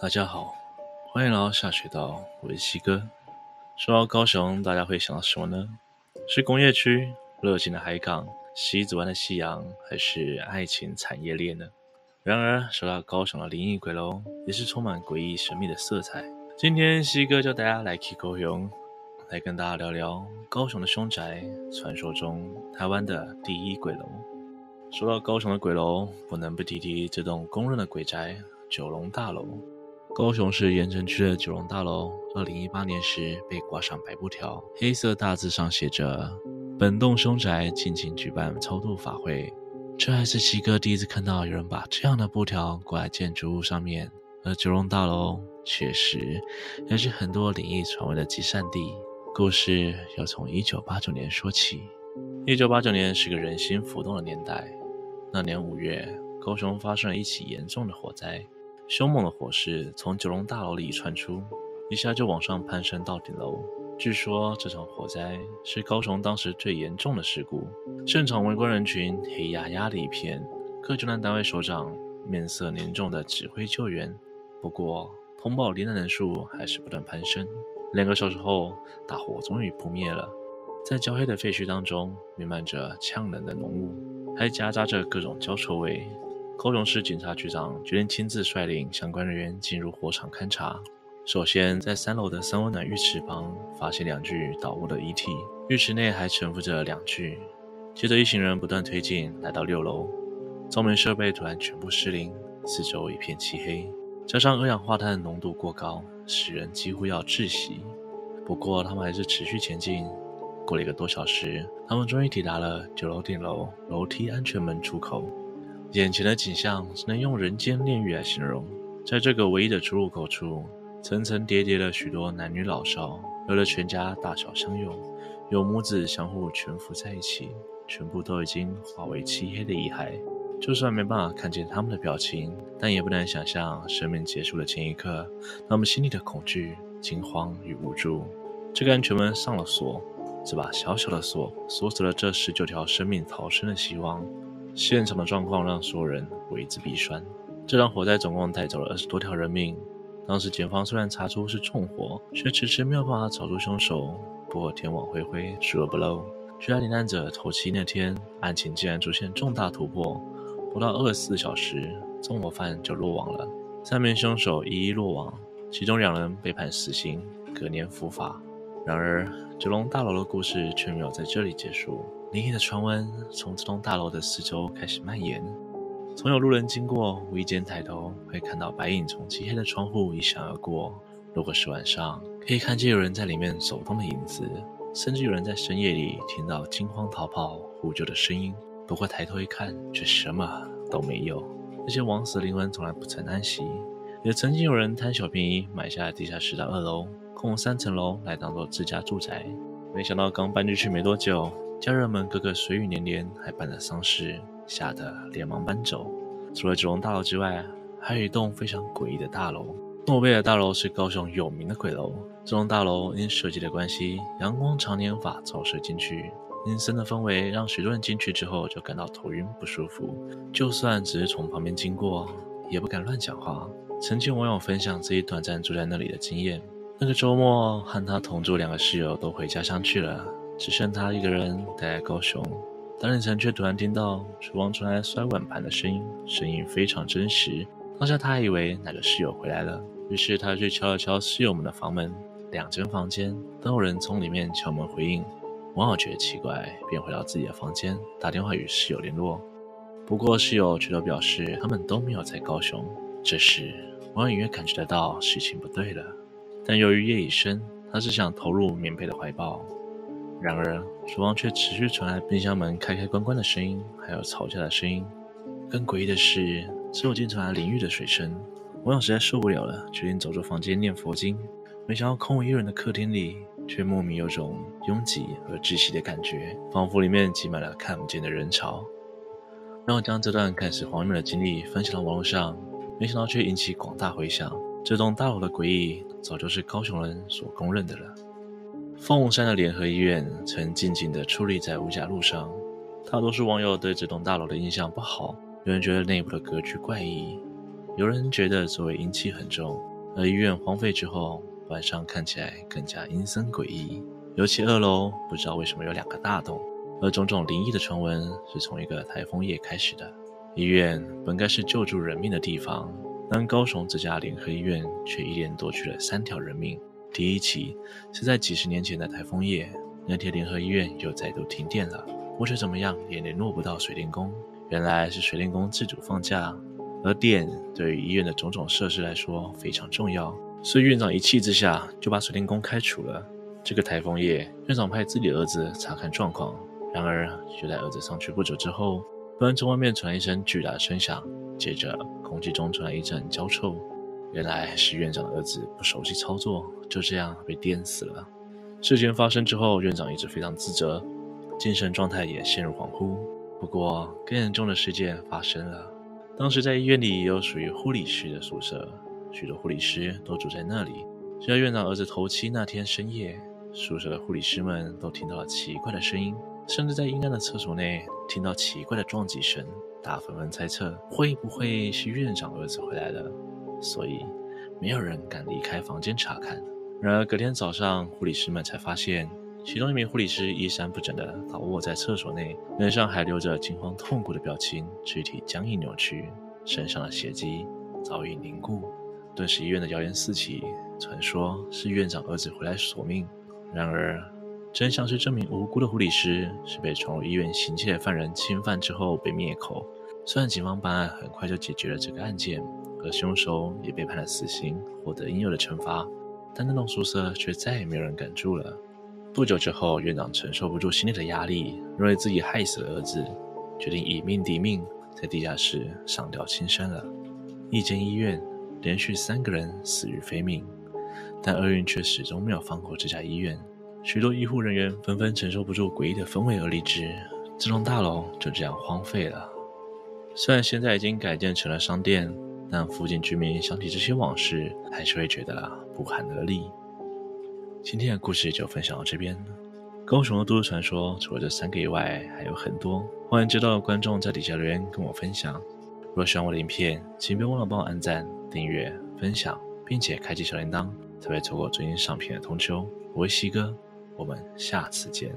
大家好，欢迎来到下水道，我是西哥。说到高雄，大家会想到什么呢？是工业区、热情的海港、西子湾的夕阳，还是爱情产业链呢？然而，说到高雄的灵异鬼楼，也是充满诡异神秘的色彩。今天西哥教大家来去高雄，来跟大家聊聊高雄的凶宅，传说中台湾的第一鬼楼。说到高雄的鬼楼，不能不提提这栋公认的鬼宅——九龙大楼。高雄市盐埕区的九龙大楼，二零一八年时被挂上白布条，黑色大字上写着：“本栋凶宅敬请举办超度法会。”这还是七哥第一次看到有人把这样的布条挂在建筑物上面。而九龙大楼确实也是很多灵异传闻的集散地。故事要从一九八九年说起。一九八九年是个人心浮动的年代，那年五月，高雄发生了一起严重的火灾。凶猛的火势从九龙大楼里传出，一下就往上攀升到顶楼。据说这场火灾是高雄当时最严重的事故，现场围观人群黑压压的一片，各救难单位首长面色凝重地指挥救援。不过，通报罹难人数还是不断攀升。两个小时后，大火终于扑灭了。在焦黑的废墟当中，弥漫着呛人的浓雾，还夹杂着各种焦臭味。高雄市警察局长决定亲自率领相关人员进入火场勘查。首先，在三楼的三温暖浴池旁发现两具倒卧的遗体，浴池内还沉浮着两具。接着，一行人不断推进，来到六楼，照明设备突然全部失灵，四周一片漆黑，加上二氧化碳浓度过高，使人几乎要窒息。不过，他们还是持续前进。过了一个多小时，他们终于抵达了九楼顶楼楼梯安全门出口。眼前的景象只能用人间炼狱来形容。在这个唯一的出入口处，层层叠叠的许多男女老少，有的全家大小相拥，有母子相互蜷伏在一起，全部都已经化为漆黑的遗骸。就算没办法看见他们的表情，但也不难想象生命结束的前一刻，他们心里的恐惧、惊慌与无助。这个安全门上了锁，这把小小的锁锁死了这十九条生命逃生的希望。现场的状况让所有人为之鼻酸。这场火灾总共带走了二十多条人命。当时警方虽然查出是纵火，却迟迟没有办法找出凶手。不过天网恢恢，疏而不漏。就在罹难者头七那天，案情竟然出现重大突破。不到二十四小时，纵火犯就落网了。三名凶手一一落网，其中两人被判死刑，隔年伏法。然而，九龙大楼的故事却没有在这里结束。灵异的传闻从这栋大楼的四周开始蔓延，总有路人经过，无意间抬头会看到白影从漆黑的窗户一闪而过。如果是晚上，可以看见有人在里面走动的影子，甚至有人在深夜里听到惊慌逃跑、呼救的声音。不过抬头一看，却什么都没有。那些枉死的灵魂从来不曾安息。也曾经有人贪小便宜，买下地下室的二楼，共三层楼来当做自家住宅。没想到刚搬进去没多久。家人们个个随雨连连，还办了丧事，吓得连忙搬走。除了九龙大楼之外，还有一栋非常诡异的大楼。诺贝尔大楼是高雄有名的鬼楼。这栋大楼因设计的关系，阳光常年无法照射进去，阴森的氛围让许多人进去之后就感到头晕不舒服。就算只是从旁边经过，也不敢乱讲话。曾经网友分享自己短暂住在那里的经验：那个周末和他同住两个室友都回家乡去了。只剩他一个人待在高雄，当凌晨却突然听到厨房传来摔碗盘的声音，声音非常真实。当下他还以为哪个室友回来了，于是他去敲了敲室友们的房门，两间房间都有人从里面敲门回应。网友觉得奇怪，便回到自己的房间打电话与室友联络。不过室友却都表示他们都没有在高雄。这时网友隐约感觉得到事情不对了，但由于夜已深，他只想投入棉被的怀抱。然而，厨房却持续传来冰箱门开开关关的声音，还有吵架的声音。更诡异的是，只有经常来淋浴的水声。网友实在受不了了，决定走出房间念佛经。没想到空无一人的客厅里，却莫名有种拥挤而窒息的感觉，仿佛里面挤满了看不见的人潮。让我将这段看似荒谬的经历分享到网络上，没想到却引起广大回响。这栋大楼的诡异，早就是高雄人所公认的了。凤山的联合医院曾静静地矗立在五甲路上，大多数网友对这栋大楼的印象不好。有人觉得内部的格局怪异，有人觉得周围阴气很重，而医院荒废之后，晚上看起来更加阴森诡异。尤其二楼不知道为什么有两个大洞，而种种灵异的传闻是从一个台风夜开始的。医院本该是救助人命的地方，但高雄这家联合医院却一连夺去了三条人命。第一起是在几十年前的台风夜，那天联合医院又再度停电了，我却怎么样也联络不到水电工。原来是水电工自主放假，而电对于医院的种种设施来说非常重要，所以院长一气之下就把水电工开除了。这个台风夜，院长派自己儿子查看状况。然而，就在儿子上去不久之后，突然从外面传来一声巨大的声响，接着空气中传来一阵焦臭。原来是院长的儿子不熟悉操作，就这样被电死了。事件发生之后，院长一直非常自责，精神状态也陷入恍惚。不过，更严重的事件发生了。当时在医院里也有属于护理师的宿舍，许多护理师都住在那里。就在院长儿子头七那天深夜，宿舍的护理师们都听到了奇怪的声音，甚至在阴暗的厕所内听到奇怪的撞击声。大家纷纷猜测，会不会是院长儿子回来了？所以没有人敢离开房间查看。然而隔天早上，护理师们才发现，其中一名护理师衣衫不整地倒卧在厕所内，脸上还留着惊慌痛苦的表情，肢体僵硬扭曲，身上的血迹早已凝固。顿时医院的谣言四起，传说是院长儿子回来索命。然而，真相是这名无辜的护理师是被闯入医院行窃的犯人侵犯之后被灭口。虽然警方办案很快就解决了这个案件，而凶手也被判了死刑，获得应有的惩罚，但那栋宿舍却再也没有人敢住了。不久之后，院长承受不住心理的压力，认为自己害死了儿子，决定以命抵命，在地下室上吊轻生了。一间医院连续三个人死于非命。但厄运却始终没有放过这家医院，许多医护人员纷纷承受不住诡异的氛围而离职，这栋大楼就这样荒废了。虽然现在已经改建成了商店，但附近居民想起这些往事，还是会觉得不寒而栗。今天的故事就分享到这边。高雄的都市传说除了这三个以外，还有很多，欢迎知道的观众在底下留言跟我分享。如果喜欢我的影片，请别忘了帮我按赞、订阅、分享，并且开启小铃铛。才会错过最新上片的通知哦。我是西哥，我们下次见。